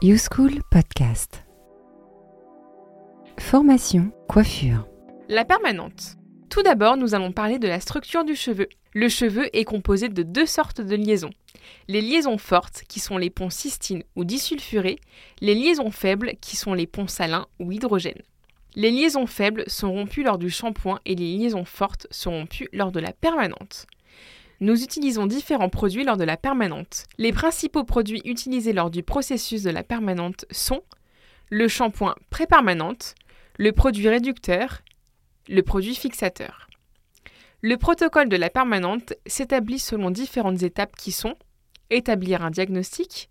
YouSchool Podcast. Formation coiffure. La permanente. Tout d'abord, nous allons parler de la structure du cheveu. Le cheveu est composé de deux sortes de liaisons. Les liaisons fortes, qui sont les ponts cystine ou disulfurés, les liaisons faibles, qui sont les ponts salins ou hydrogène. Les liaisons faibles sont rompues lors du shampoing et les liaisons fortes sont rompues lors de la permanente. Nous utilisons différents produits lors de la permanente. Les principaux produits utilisés lors du processus de la permanente sont le shampoing pré-permanente, le produit réducteur, le produit fixateur. Le protocole de la permanente s'établit selon différentes étapes qui sont établir un diagnostic,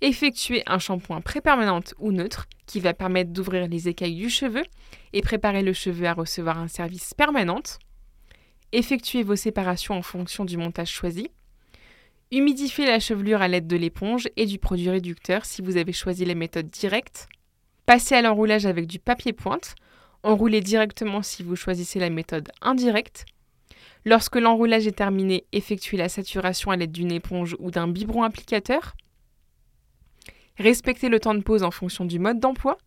effectuer un shampoing pré-permanente ou neutre qui va permettre d'ouvrir les écailles du cheveu et préparer le cheveu à recevoir un service permanente, effectuez vos séparations en fonction du montage choisi, humidifiez la chevelure à l'aide de l'éponge et du produit réducteur si vous avez choisi les méthodes directes, passez à l'enroulage avec du papier pointe, enroulez directement si vous choisissez la méthode indirecte, Lorsque l'enroulage est terminé, effectuez la saturation à l'aide d'une éponge ou d'un biberon applicateur. Respectez le temps de pause en fonction du mode d'emploi.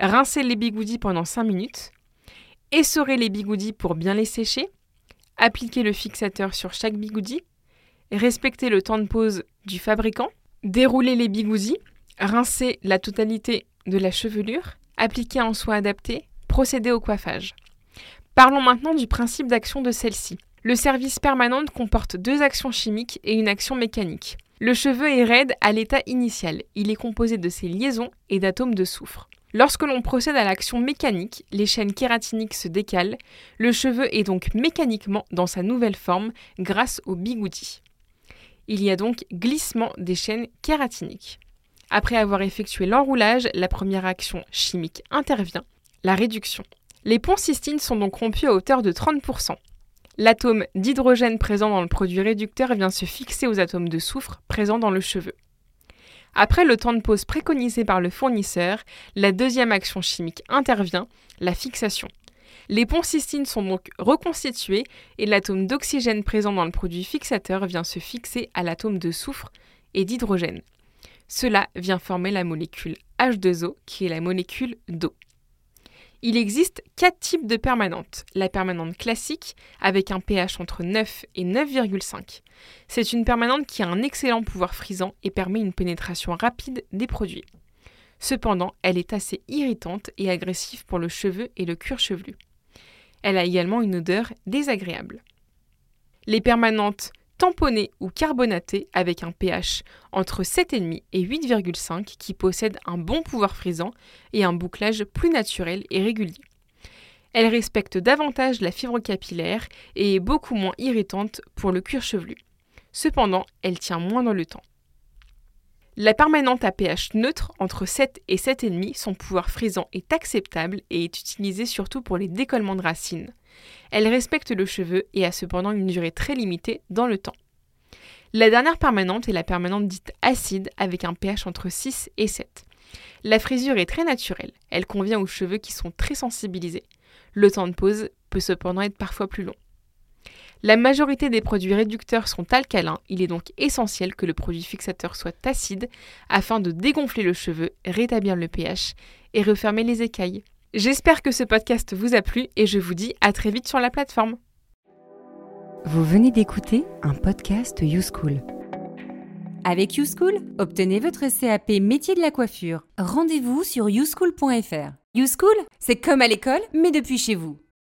Rincez les bigoudis pendant 5 minutes. Essorez les bigoudis pour bien les sécher. Appliquez le fixateur sur chaque bigoudi. Respectez le temps de pause du fabricant. Déroulez les bigoudis. Rincez la totalité de la chevelure. Appliquez un soin adapté. Procédez au coiffage. Parlons maintenant du principe d'action de celle-ci. Le service permanent comporte deux actions chimiques et une action mécanique. Le cheveu est raide à l'état initial. Il est composé de ces liaisons et d'atomes de soufre. Lorsque l'on procède à l'action mécanique, les chaînes kératiniques se décalent, le cheveu est donc mécaniquement dans sa nouvelle forme grâce au bigoudi. Il y a donc glissement des chaînes kératiniques. Après avoir effectué l'enroulage, la première action chimique intervient, la réduction. Les ponts cystines sont donc rompus à hauteur de 30%. L'atome d'hydrogène présent dans le produit réducteur vient se fixer aux atomes de soufre présents dans le cheveu. Après le temps de pause préconisé par le fournisseur, la deuxième action chimique intervient, la fixation. Les ponts cystines sont donc reconstitués et l'atome d'oxygène présent dans le produit fixateur vient se fixer à l'atome de soufre et d'hydrogène. Cela vient former la molécule H2O qui est la molécule d'eau. Il existe quatre types de permanentes. La permanente classique, avec un pH entre 9 et 9,5. C'est une permanente qui a un excellent pouvoir frisant et permet une pénétration rapide des produits. Cependant, elle est assez irritante et agressive pour le cheveu et le cuir chevelu. Elle a également une odeur désagréable. Les permanentes tamponné ou carbonaté avec un pH entre 7,5 et 8,5 qui possède un bon pouvoir frisant et un bouclage plus naturel et régulier. Elle respecte davantage la fibre capillaire et est beaucoup moins irritante pour le cuir chevelu. Cependant, elle tient moins dans le temps. La permanente à pH neutre entre 7 et 7,5, son pouvoir frisant est acceptable et est utilisé surtout pour les décollements de racines. Elle respecte le cheveu et a cependant une durée très limitée dans le temps. La dernière permanente est la permanente dite acide avec un pH entre 6 et 7. La frisure est très naturelle, elle convient aux cheveux qui sont très sensibilisés. Le temps de pause peut cependant être parfois plus long. La majorité des produits réducteurs sont alcalins, il est donc essentiel que le produit fixateur soit acide afin de dégonfler le cheveu, rétablir le pH et refermer les écailles. J'espère que ce podcast vous a plu et je vous dis à très vite sur la plateforme. Vous venez d'écouter un podcast YouSchool. Avec YouSchool, obtenez votre CAP métier de la coiffure. Rendez-vous sur youschool.fr. YouSchool, c'est comme à l'école, mais depuis chez vous.